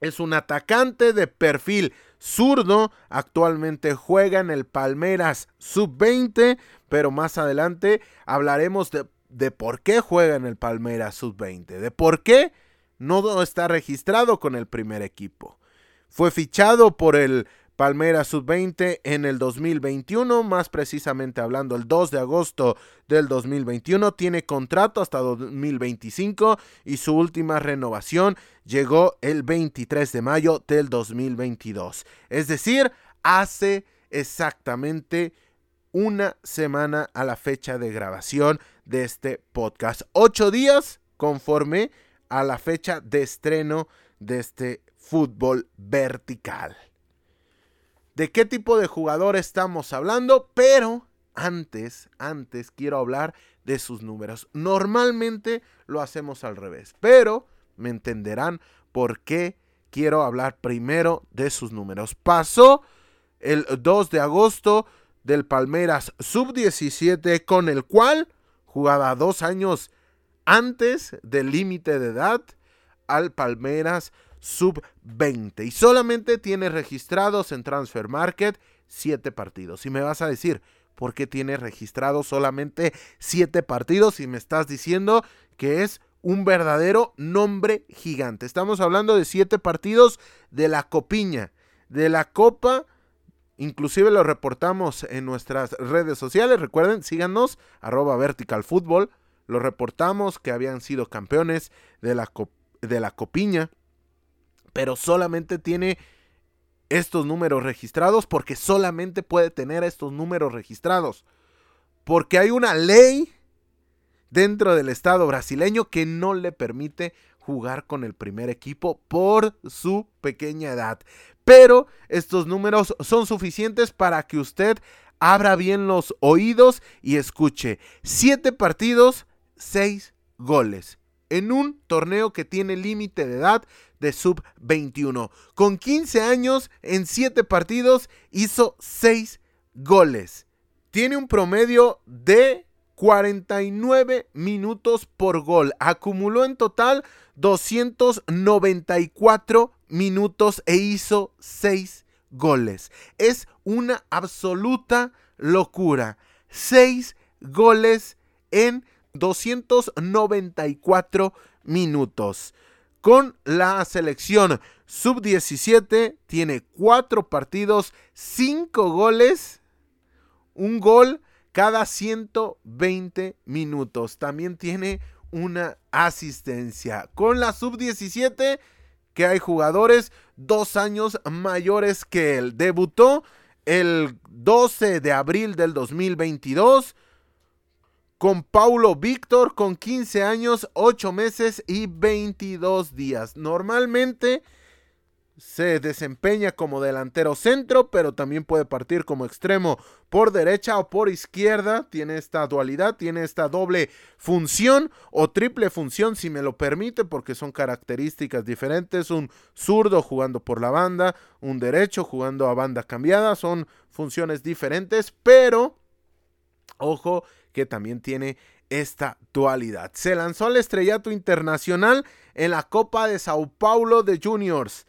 Es un atacante de perfil zurdo. Actualmente juega en el Palmeras Sub-20, pero más adelante hablaremos de, de, por qué juega en el Palmeras Sub-20, de por qué no está registrado con el primer equipo. Fue fichado por el Palmeiras Sub-20 en el 2021, más precisamente hablando el 2 de agosto del 2021, tiene contrato hasta 2025 y su última renovación llegó el 23 de mayo del 2022. Es decir, hace exactamente una semana a la fecha de grabación de este podcast. Ocho días conforme a la fecha de estreno de este fútbol vertical. ¿De qué tipo de jugador estamos hablando? Pero antes, antes quiero hablar de sus números. Normalmente lo hacemos al revés, pero me entenderán por qué quiero hablar primero de sus números. Pasó el 2 de agosto del Palmeras Sub-17, con el cual jugaba dos años antes del límite de edad al Palmeras Sub-20. Y solamente tiene registrados en Transfer Market 7 partidos. Y me vas a decir, ¿por qué tiene registrados solamente 7 partidos? Y me estás diciendo que es un verdadero nombre gigante. Estamos hablando de 7 partidos de la Copiña, de la Copa Inclusive lo reportamos en nuestras redes sociales. Recuerden, síganos, arroba vertical fútbol. Lo reportamos que habían sido campeones de la, de la copiña. Pero solamente tiene estos números registrados porque solamente puede tener estos números registrados. Porque hay una ley dentro del Estado brasileño que no le permite jugar con el primer equipo por su pequeña edad. Pero estos números son suficientes para que usted abra bien los oídos y escuche. Siete partidos, seis goles. En un torneo que tiene límite de edad de sub 21. Con 15 años, en siete partidos, hizo seis goles. Tiene un promedio de 49 minutos por gol. Acumuló en total 294 minutos e hizo 6 goles. Es una absoluta locura. 6 goles en 294 minutos. Con la selección sub-17 tiene 4 partidos, 5 goles, un gol cada 120 minutos. También tiene una asistencia. Con la sub-17 que hay jugadores dos años mayores que él. Debutó el 12 de abril del 2022 con Paulo Víctor con 15 años, 8 meses y 22 días. Normalmente se desempeña como delantero centro, pero también puede partir como extremo por derecha o por izquierda. Tiene esta dualidad, tiene esta doble función o triple función, si me lo permite, porque son características diferentes. Un zurdo jugando por la banda, un derecho jugando a banda cambiada. Son funciones diferentes, pero ojo que también tiene esta dualidad. Se lanzó al estrellato internacional en la Copa de Sao Paulo de Juniors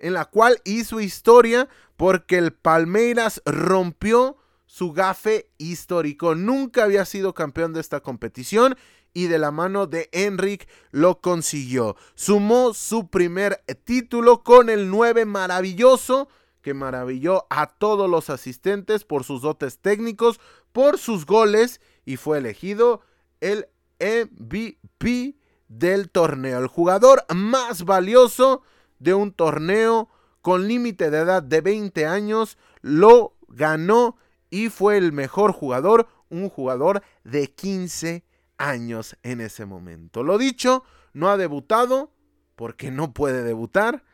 en la cual hizo historia porque el Palmeiras rompió su gafe histórico. Nunca había sido campeón de esta competición y de la mano de Enric lo consiguió. Sumó su primer título con el 9 maravilloso que maravilló a todos los asistentes por sus dotes técnicos, por sus goles y fue elegido el MVP del torneo, el jugador más valioso de un torneo con límite de edad de 20 años, lo ganó y fue el mejor jugador, un jugador de 15 años en ese momento. Lo dicho, no ha debutado porque no puede debutar.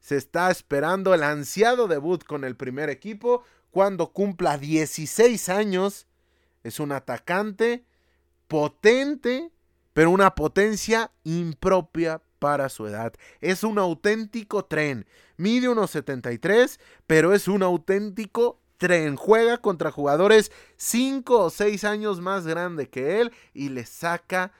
Se está esperando el ansiado debut con el primer equipo cuando cumpla 16 años. Es un atacante potente, pero una potencia impropia para su edad. Es un auténtico tren. Mide unos 73, pero es un auténtico tren. Juega contra jugadores 5 o 6 años más grande que él y le saca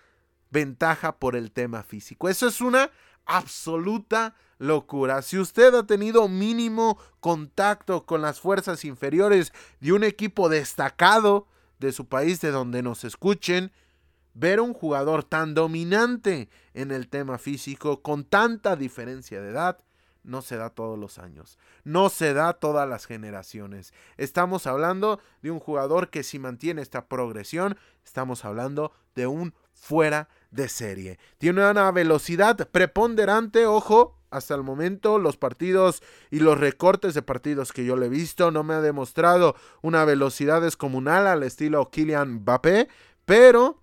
ventaja por el tema físico. Eso es una absoluta locura. Si usted ha tenido mínimo contacto con las fuerzas inferiores de un equipo destacado de su país, de donde nos escuchen, ver un jugador tan dominante en el tema físico, con tanta diferencia de edad, no se da todos los años, no se da todas las generaciones. Estamos hablando de un jugador que si mantiene esta progresión, estamos hablando de un fuera de serie. Tiene una velocidad preponderante, ojo, hasta el momento los partidos y los recortes de partidos que yo le he visto no me ha demostrado una velocidad descomunal al estilo Kylian Mbappé, pero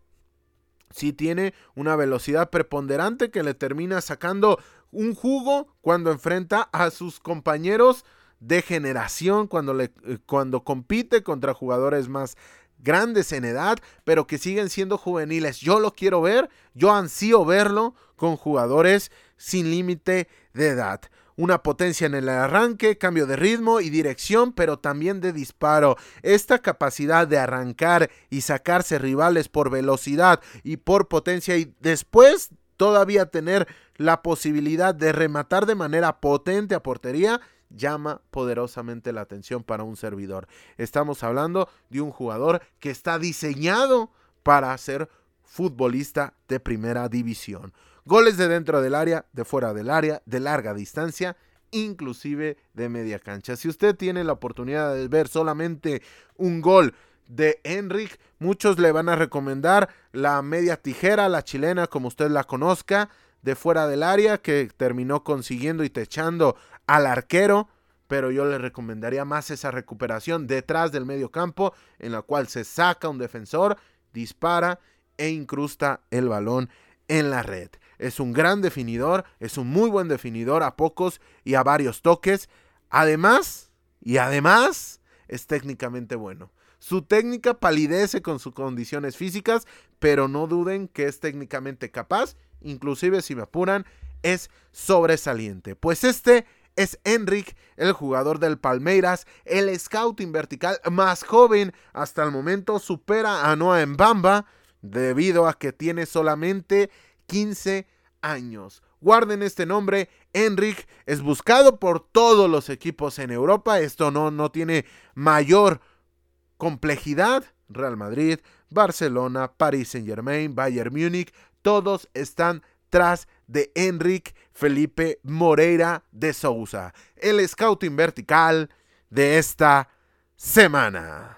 sí tiene una velocidad preponderante que le termina sacando un jugo cuando enfrenta a sus compañeros de generación, cuando, le, eh, cuando compite contra jugadores más grandes en edad, pero que siguen siendo juveniles. Yo lo quiero ver, yo ansío verlo con jugadores sin límite de edad. Una potencia en el arranque, cambio de ritmo y dirección, pero también de disparo. Esta capacidad de arrancar y sacarse rivales por velocidad y por potencia y después todavía tener la posibilidad de rematar de manera potente a portería llama poderosamente la atención para un servidor. Estamos hablando de un jugador que está diseñado para ser futbolista de primera división. Goles de dentro del área, de fuera del área, de larga distancia, inclusive de media cancha. Si usted tiene la oportunidad de ver solamente un gol de Enric, muchos le van a recomendar la media tijera, la chilena como usted la conozca, de fuera del área que terminó consiguiendo y techando al arquero, pero yo le recomendaría más esa recuperación detrás del medio campo en la cual se saca un defensor, dispara e incrusta el balón en la red. Es un gran definidor, es un muy buen definidor a pocos y a varios toques. Además, y además, es técnicamente bueno. Su técnica palidece con sus condiciones físicas, pero no duden que es técnicamente capaz, inclusive si me apuran, es sobresaliente. Pues este es Enric, el jugador del Palmeiras, el scouting vertical más joven hasta el momento, supera a Noah Mbamba debido a que tiene solamente 15 años. Guarden este nombre, Enric es buscado por todos los equipos en Europa, esto no, no tiene mayor complejidad. Real Madrid, Barcelona, Paris Saint Germain, Bayern Múnich, todos están tras de Enric Felipe Moreira de Sousa, el scouting vertical de esta semana.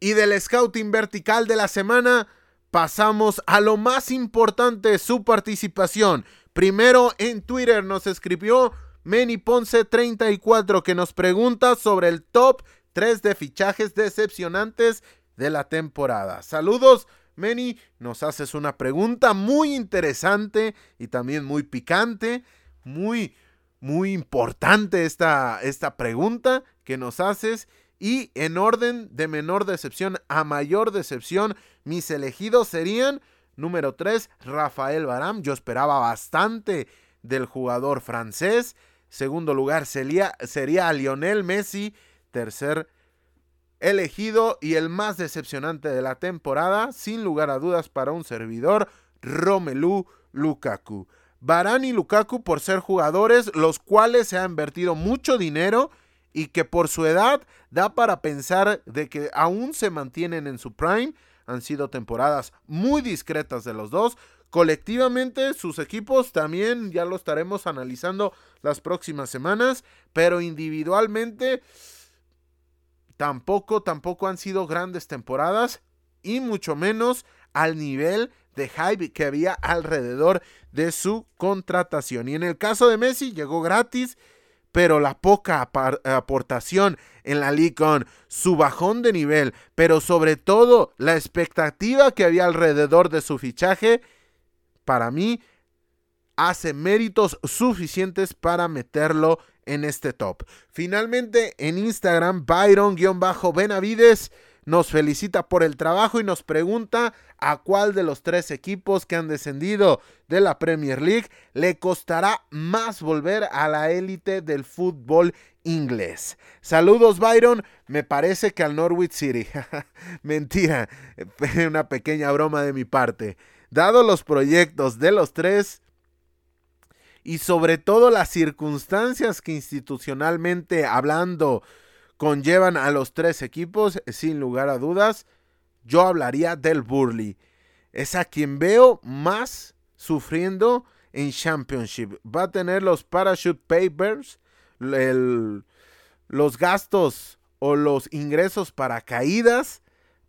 Y del scouting vertical de la semana pasamos a lo más importante, su participación. Primero en Twitter nos escribió Meni Ponce 34 que nos pregunta sobre el top 3 de fichajes decepcionantes de la temporada. Saludos Meni, nos haces una pregunta muy interesante y también muy picante, muy, muy importante esta, esta pregunta que nos haces. Y en orden de menor decepción a mayor decepción, mis elegidos serían número 3, Rafael Baram. Yo esperaba bastante del jugador francés. Segundo lugar sería, sería Lionel Messi. Tercer elegido y el más decepcionante de la temporada, sin lugar a dudas para un servidor, Romelu Lukaku. Barán y Lukaku por ser jugadores los cuales se ha invertido mucho dinero y que por su edad da para pensar de que aún se mantienen en su prime. Han sido temporadas muy discretas de los dos. Colectivamente sus equipos también ya lo estaremos analizando las próximas semanas, pero individualmente tampoco, tampoco han sido grandes temporadas y mucho menos al nivel de hype que había alrededor de su contratación. Y en el caso de Messi llegó gratis, pero la poca aportación en la Liga con su bajón de nivel, pero sobre todo la expectativa que había alrededor de su fichaje, para mí hace méritos suficientes para meterlo en este top. Finalmente, en Instagram, Byron-Benavides nos felicita por el trabajo y nos pregunta a cuál de los tres equipos que han descendido de la Premier League le costará más volver a la élite del fútbol inglés. Saludos Byron, me parece que al Norwich City. Mentira, una pequeña broma de mi parte. Dado los proyectos de los tres, y sobre todo las circunstancias que institucionalmente hablando conllevan a los tres equipos, sin lugar a dudas, yo hablaría del Burley. Es a quien veo más sufriendo en Championship. Va a tener los parachute papers, los gastos o los ingresos para caídas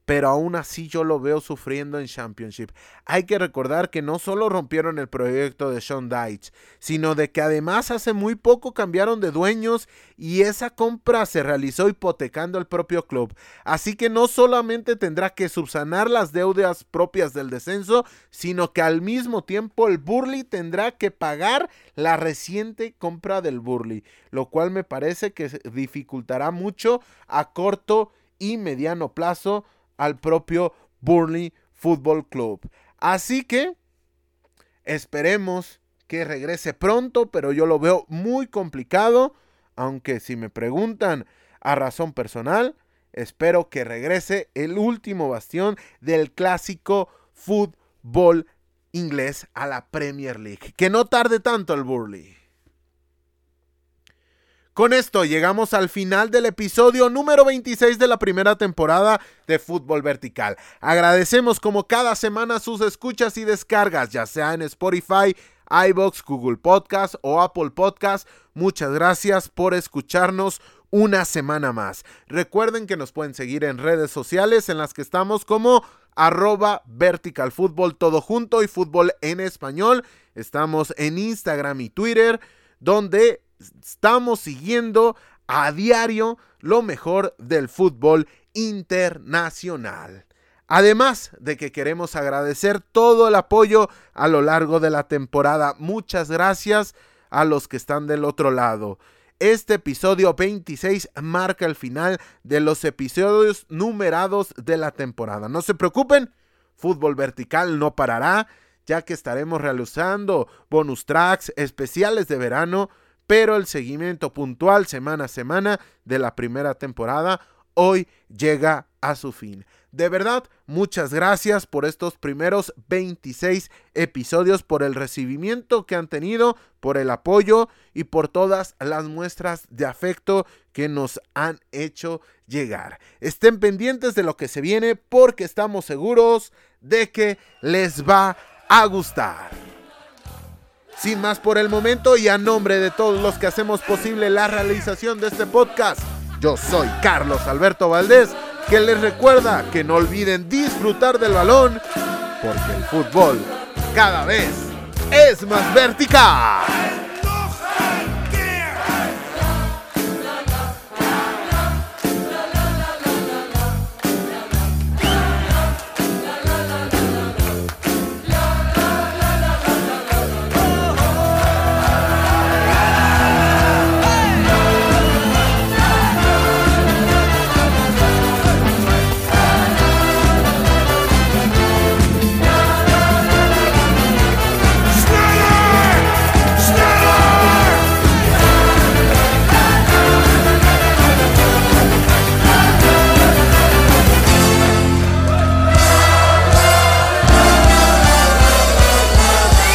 pero aún así yo lo veo sufriendo en Championship. Hay que recordar que no solo rompieron el proyecto de Sean Dyche, sino de que además hace muy poco cambiaron de dueños y esa compra se realizó hipotecando el propio club. Así que no solamente tendrá que subsanar las deudas propias del descenso, sino que al mismo tiempo el Burley tendrá que pagar la reciente compra del Burley, lo cual me parece que dificultará mucho a corto y mediano plazo al propio Burnley Football Club. Así que esperemos que regrese pronto, pero yo lo veo muy complicado, aunque si me preguntan a razón personal, espero que regrese el último bastión del clásico fútbol inglés a la Premier League. Que no tarde tanto el Burnley. Con esto llegamos al final del episodio número 26 de la primera temporada de Fútbol Vertical. Agradecemos como cada semana sus escuchas y descargas, ya sea en Spotify, iBox, Google Podcast o Apple Podcast. Muchas gracias por escucharnos una semana más. Recuerden que nos pueden seguir en redes sociales en las que estamos como arroba vertical fútbol todo junto y fútbol en español. Estamos en Instagram y Twitter donde estamos siguiendo a diario lo mejor del fútbol internacional. Además de que queremos agradecer todo el apoyo a lo largo de la temporada. Muchas gracias a los que están del otro lado. Este episodio 26 marca el final de los episodios numerados de la temporada. No se preocupen, fútbol vertical no parará, ya que estaremos realizando bonus tracks especiales de verano pero el seguimiento puntual semana a semana de la primera temporada hoy llega a su fin. De verdad, muchas gracias por estos primeros 26 episodios, por el recibimiento que han tenido, por el apoyo y por todas las muestras de afecto que nos han hecho llegar. Estén pendientes de lo que se viene porque estamos seguros de que les va a gustar. Sin más por el momento y a nombre de todos los que hacemos posible la realización de este podcast, yo soy Carlos Alberto Valdés, que les recuerda que no olviden disfrutar del balón, porque el fútbol cada vez es más vertical.